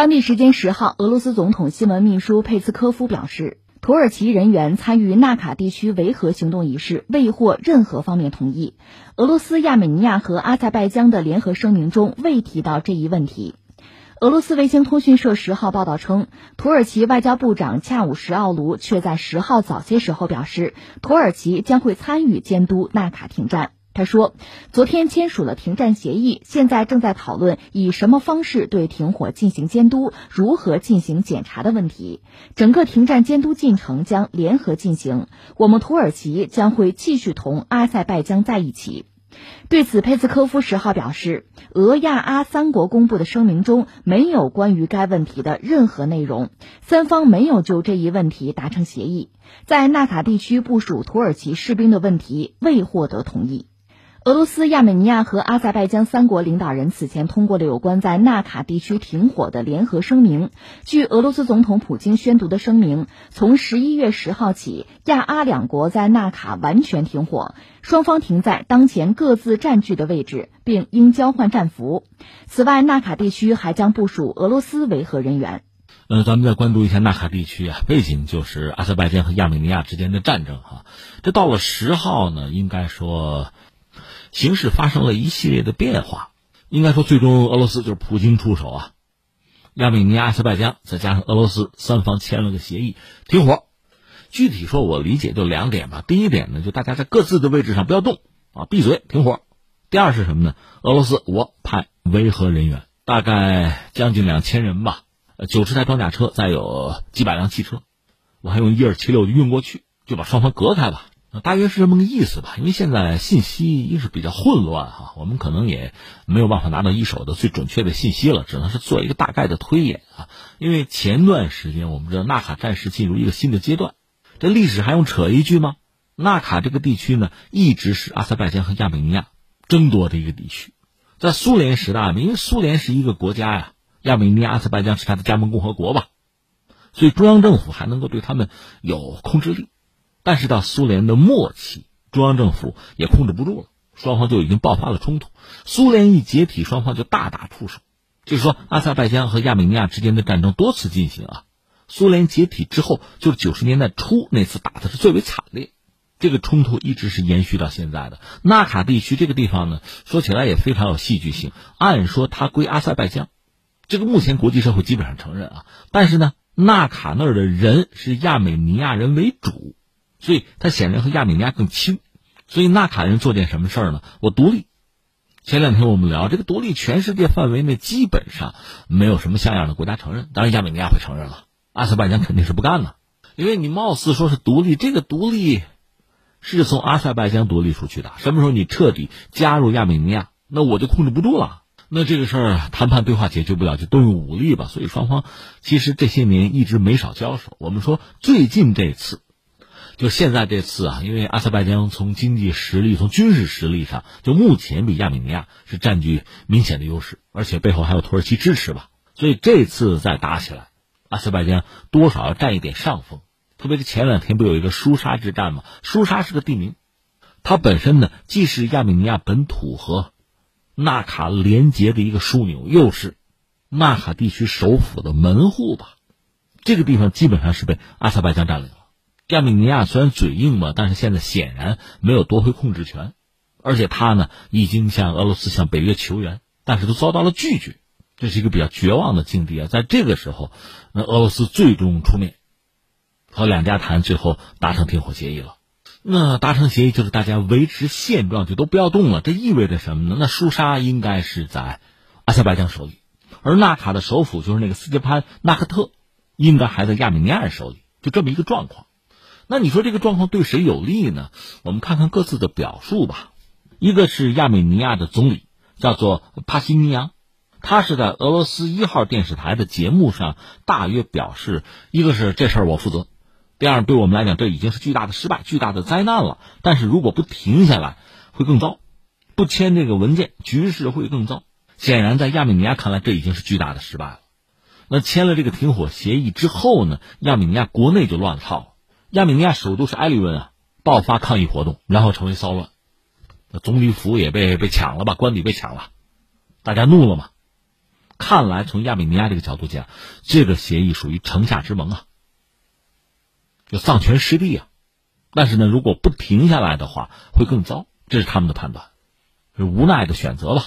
当地时间十号，俄罗斯总统新闻秘书佩斯科夫表示，土耳其人员参与纳卡地区维和行动一事未获任何方面同意。俄罗斯、亚美尼亚和阿塞拜疆的联合声明中未提到这一问题。俄罗斯卫星通讯社十号报道称，土耳其外交部长恰武什奥卢却在十号早些时候表示，土耳其将会参与监督纳卡停战。他说，昨天签署了停战协议，现在正在讨论以什么方式对停火进行监督、如何进行检查的问题。整个停战监督进程将联合进行，我们土耳其将会继续同阿塞拜疆在一起。对此，佩斯科夫十号表示，俄亚阿三国公布的声明中没有关于该问题的任何内容，三方没有就这一问题达成协议。在纳卡地区部署土耳其士兵的问题未获得同意。俄罗斯、亚美尼亚和阿塞拜疆三国领导人此前通过了有关在纳卡地区停火的联合声明。据俄罗斯总统普京宣读的声明，从十一月十号起，亚阿两国在纳卡完全停火，双方停在当前各自占据的位置，并应交换战俘。此外，纳卡地区还将部署俄罗斯维和人员。呃，咱们再关注一下纳卡地区啊，背景就是阿塞拜疆和亚美尼亚之间的战争哈。这到了十号呢，应该说。形势发生了一系列的变化，应该说，最终俄罗斯就是普京出手啊。亚美尼亚、阿塞拜疆再加上俄罗斯三方签了个协议，停火。具体说，我理解就两点吧。第一点呢，就大家在各自的位置上不要动啊，闭嘴，停火。第二是什么呢？俄罗斯我派维和人员，大概将近两千人吧，九十台装甲车，再有几百辆汽车，我还用伊尔七六运过去，就把双方隔开吧。大约是这么个意思吧，因为现在信息一是比较混乱哈，我们可能也没有办法拿到一手的最准确的信息了，只能是做一个大概的推演啊。因为前段时间我们知道纳卡战事进入一个新的阶段，这历史还用扯一句吗？纳卡这个地区呢，一直是阿塞拜疆和亚美尼亚争夺的一个地区，在苏联时代，因为苏联是一个国家呀，亚美尼亚、阿塞拜疆是它的加盟共和国吧，所以中央政府还能够对他们有控制力。但是到苏联的末期，中央政府也控制不住了，双方就已经爆发了冲突。苏联一解体，双方就大打出手。就是说，阿塞拜疆和亚美尼亚之间的战争多次进行啊。苏联解体之后，就是九十年代初那次打的是最为惨烈，这个冲突一直是延续到现在的。纳卡地区这个地方呢，说起来也非常有戏剧性。按说它归阿塞拜疆，这个目前国际社会基本上承认啊。但是呢，纳卡那儿的人是亚美尼亚人为主。所以，他显然和亚美尼亚更亲。所以，纳卡人做件什么事儿呢？我独立。前两天我们聊这个独立，全世界范围内基本上没有什么像样的国家承认。当然，亚美尼亚会承认了，阿塞拜疆肯定是不干的。因为你貌似说是独立，这个独立是从阿塞拜疆独立出去的。什么时候你彻底加入亚美尼亚，那我就控制不住了。那这个事儿谈判对话解决不了，就动用武力吧。所以双方其实这些年一直没少交手。我们说最近这次。就现在这次啊，因为阿塞拜疆从经济实力、从军事实力上，就目前比亚美尼亚是占据明显的优势，而且背后还有土耳其支持吧，所以这次再打起来，阿塞拜疆多少要占一点上风。特别是前两天不有一个舒沙之战吗？舒沙是个地名，它本身呢既是亚美尼亚本土和纳卡连接的一个枢纽，又是纳卡地区首府的门户吧。这个地方基本上是被阿塞拜疆占领了。亚美尼亚虽然嘴硬吧，但是现在显然没有夺回控制权，而且他呢已经向俄罗斯、向北约求援，但是都遭到了拒绝，这是一个比较绝望的境地啊。在这个时候，那俄罗斯最终出面和两家谈，最后达成停火协议了。那达成协议就是大家维持现状，就都不要动了。这意味着什么呢？那舒沙应该是在阿塞拜疆手里，而纳卡的首府就是那个斯捷潘纳克特，应该还在亚美尼亚人手里，就这么一个状况。那你说这个状况对谁有利呢？我们看看各自的表述吧。一个是亚美尼亚的总理，叫做帕西尼扬，他是在俄罗斯一号电视台的节目上大约表示：一个是这事儿我负责，第二对我们来讲这已经是巨大的失败、巨大的灾难了。但是如果不停下来，会更糟；不签这个文件，局势会更糟。显然，在亚美尼亚看来，这已经是巨大的失败了。那签了这个停火协议之后呢？亚美尼亚国内就乱套了。亚美尼亚首都是埃利温啊，爆发抗议活动，然后成为骚乱，总理府也被被抢了吧，官邸被抢了，大家怒了嘛。看来从亚美尼亚这个角度讲，这个协议属于城下之盟啊，就丧权失地啊。但是呢，如果不停下来的话，会更糟。这是他们的判断，是无奈的选择吧。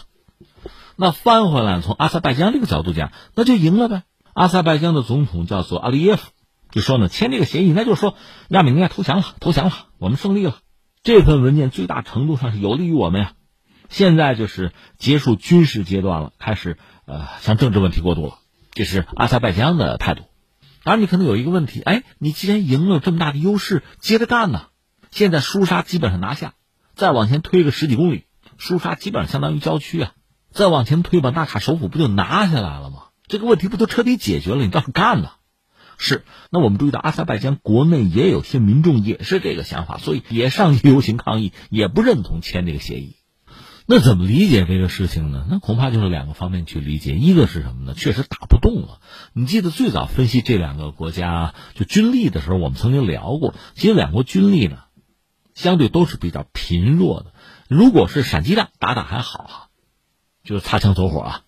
那翻回来，从阿塞拜疆这个角度讲，那就赢了呗。阿塞拜疆的总统叫做阿利耶夫，就说呢，签这个协议，那就是说亚美尼亚投降了，投降了，我们胜利了。这份文件最大程度上是有利于我们呀。现在就是结束军事阶段了，开始呃向政治问题过渡了。这是阿塞拜疆的态度。当然，你可能有一个问题，哎，你既然赢了这么大的优势，接着干呢？现在舒沙基本上拿下，再往前推个十几公里，舒沙基本上相当于郊区啊。再往前推，把纳卡首府不就拿下来了吗？这个问题不都彻底解决了？你倒是干呢？是。那我们注意到，阿塞拜疆国内也有些民众也是这个想法，所以也上去游行抗议，也不认同签这个协议。那怎么理解这个事情呢？那恐怕就是两个方面去理解。一个是什么呢？确实打不动了。你记得最早分析这两个国家就军力的时候，我们曾经聊过。其实两国军力呢，相对都是比较贫弱的。如果是闪击战打打还好啊，就是擦枪走火啊，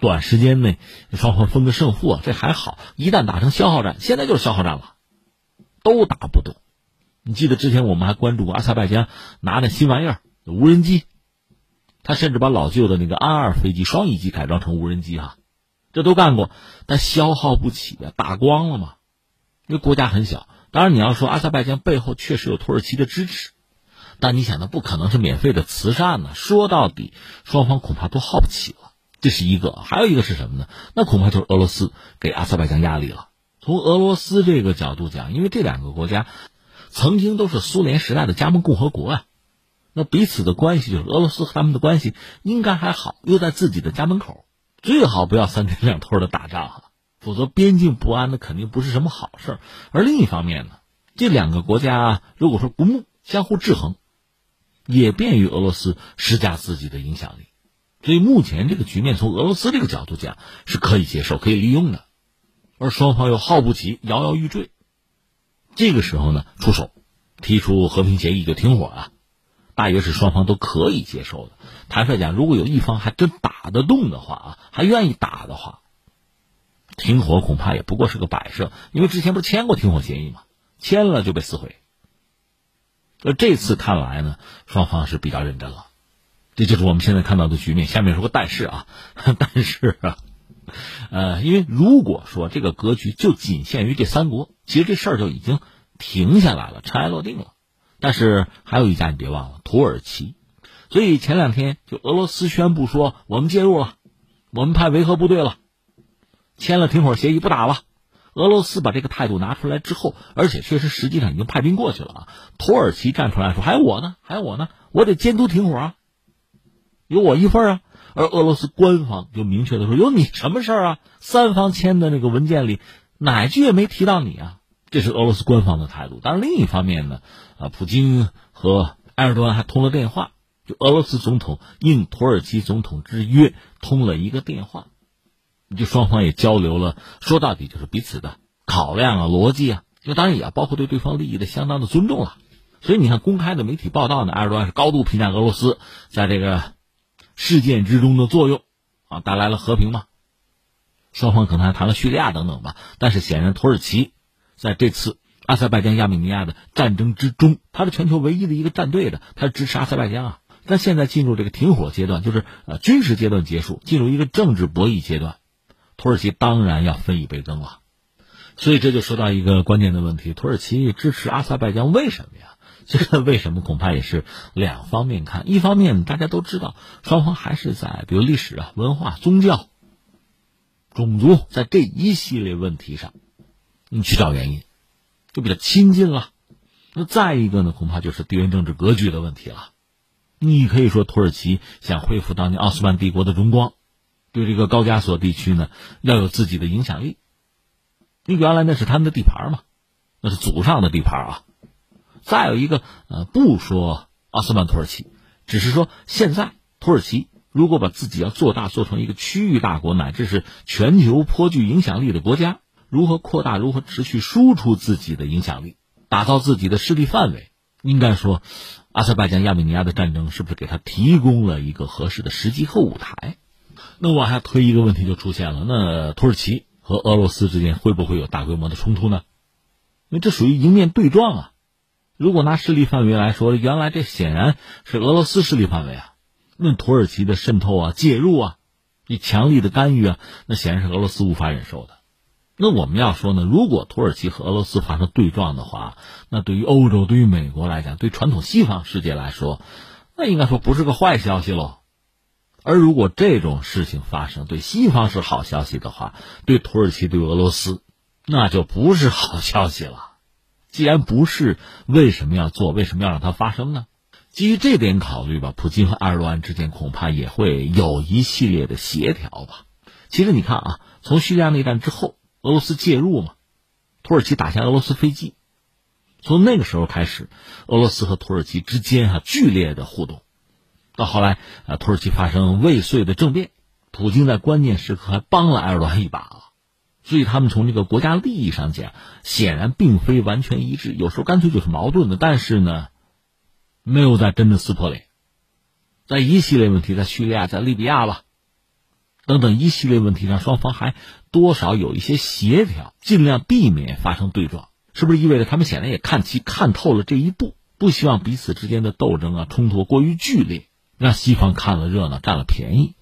短时间内双方分个胜负啊，这还好。一旦打成消耗战，现在就是消耗战了，都打不动。你记得之前我们还关注过阿塞拜疆拿那新玩意儿无人机。他甚至把老旧的那个安二飞机双翼机改装成无人机哈，这都干过，但消耗不起啊，打光了嘛。因为国家很小，当然你要说阿塞拜疆背后确实有土耳其的支持，但你想，那不可能是免费的慈善呢。说到底，双方恐怕都耗不起了，这是一个。还有一个是什么呢？那恐怕就是俄罗斯给阿塞拜疆压力了。从俄罗斯这个角度讲，因为这两个国家曾经都是苏联时代的加盟共和国啊。那彼此的关系就是俄罗斯和他们的关系应该还好，又在自己的家门口，最好不要三天两头的打仗哈，否则边境不安那肯定不是什么好事而另一方面呢，这两个国家如果说不睦，相互制衡，也便于俄罗斯施加自己的影响力。所以目前这个局面从俄罗斯这个角度讲是可以接受、可以利用的，而双方又耗不起，摇摇欲坠。这个时候呢，出手提出和平协议就停火啊。大约是双方都可以接受的。坦率讲，如果有一方还真打得动的话啊，还愿意打的话，停火恐怕也不过是个摆设。因为之前不是签过停火协议吗？签了就被撕毁。那这次看来呢，双方是比较认真了。这就是我们现在看到的局面。下面说个但是啊，但是啊，呃，因为如果说这个格局就仅限于这三国，其实这事儿就已经停下来了，尘埃落定了。但是还有一家你别忘了土耳其，所以前两天就俄罗斯宣布说我们介入了，我们派维和部队了，签了停火协议不打了。俄罗斯把这个态度拿出来之后，而且确实实际上已经派兵过去了啊。土耳其站出来说还有我呢，还有我呢，我得监督停火啊，有我一份啊。而俄罗斯官方就明确的说有你什么事儿啊？三方签的那个文件里哪句也没提到你啊。这是俄罗斯官方的态度，但是另一方面呢，啊，普京和埃尔多安还通了电话，就俄罗斯总统应土耳其总统之约通了一个电话，就双方也交流了，说到底就是彼此的考量啊、逻辑啊，就当然也包括对对方利益的相当的尊重了。所以你看，公开的媒体报道呢，埃尔多安是高度评价俄罗斯在这个事件之中的作用，啊，带来了和平嘛。双方可能还谈了叙利亚等等吧，但是显然土耳其。在这次阿塞拜疆亚美尼亚的战争之中，他是全球唯一的一个战队的，他支持阿塞拜疆啊。但现在进入这个停火阶段，就是呃军事阶段结束，进入一个政治博弈阶段，土耳其当然要分一杯羹了。所以这就说到一个关键的问题：土耳其支持阿塞拜疆为什么呀？这个为什么恐怕也是两方面看。一方面大家都知道，双方还是在比如历史啊、文化、宗教、种族在这一系列问题上。你去找原因，就比较亲近了。那再一个呢，恐怕就是地缘政治格局的问题了。你可以说土耳其想恢复当年奥斯曼帝国的荣光，对这个高加索地区呢要有自己的影响力。你原来那是他们的地盘嘛，那是祖上的地盘啊。再有一个，呃，不说奥斯曼土耳其，只是说现在土耳其如果把自己要做大，做成一个区域大国，乃至是全球颇具影响力的国家。如何扩大？如何持续输出自己的影响力，打造自己的势力范围？应该说，阿塞拜疆亚美尼亚的战争是不是给他提供了一个合适的时机和舞台？那往下推一个问题就出现了：那土耳其和俄罗斯之间会不会有大规模的冲突呢？因为这属于迎面对撞啊。如果拿势力范围来说，原来这显然是俄罗斯势力范围啊。那土耳其的渗透啊、介入啊、以强力的干预啊，那显然是俄罗斯无法忍受的。那我们要说呢，如果土耳其和俄罗斯发生对撞的话，那对于欧洲、对于美国来讲，对传统西方世界来说，那应该说不是个坏消息喽。而如果这种事情发生，对西方是好消息的话，对土耳其、对俄罗斯，那就不是好消息了。既然不是，为什么要做？为什么要让它发生呢？基于这点考虑吧，普京和埃尔多安之间恐怕也会有一系列的协调吧。其实你看啊，从叙利亚内战之后，俄罗斯介入嘛，土耳其打下俄罗斯飞机，从那个时候开始，俄罗斯和土耳其之间啊剧烈的互动。到后来，啊，土耳其发生未遂的政变，普京在关键时刻还帮了埃尔多安一把啊，所以他们从这个国家利益上讲，显然并非完全一致，有时候干脆就是矛盾的。但是呢，没有在真的撕破脸，在一系列问题，在叙利亚、在利比亚吧，等等一系列问题上，双方还多少有一些协调，尽量避免发生对撞。是不是意味着他们显然也看清、看透了这一步，不希望彼此之间的斗争啊、冲突过于剧烈？让西方看了热闹，占了便宜，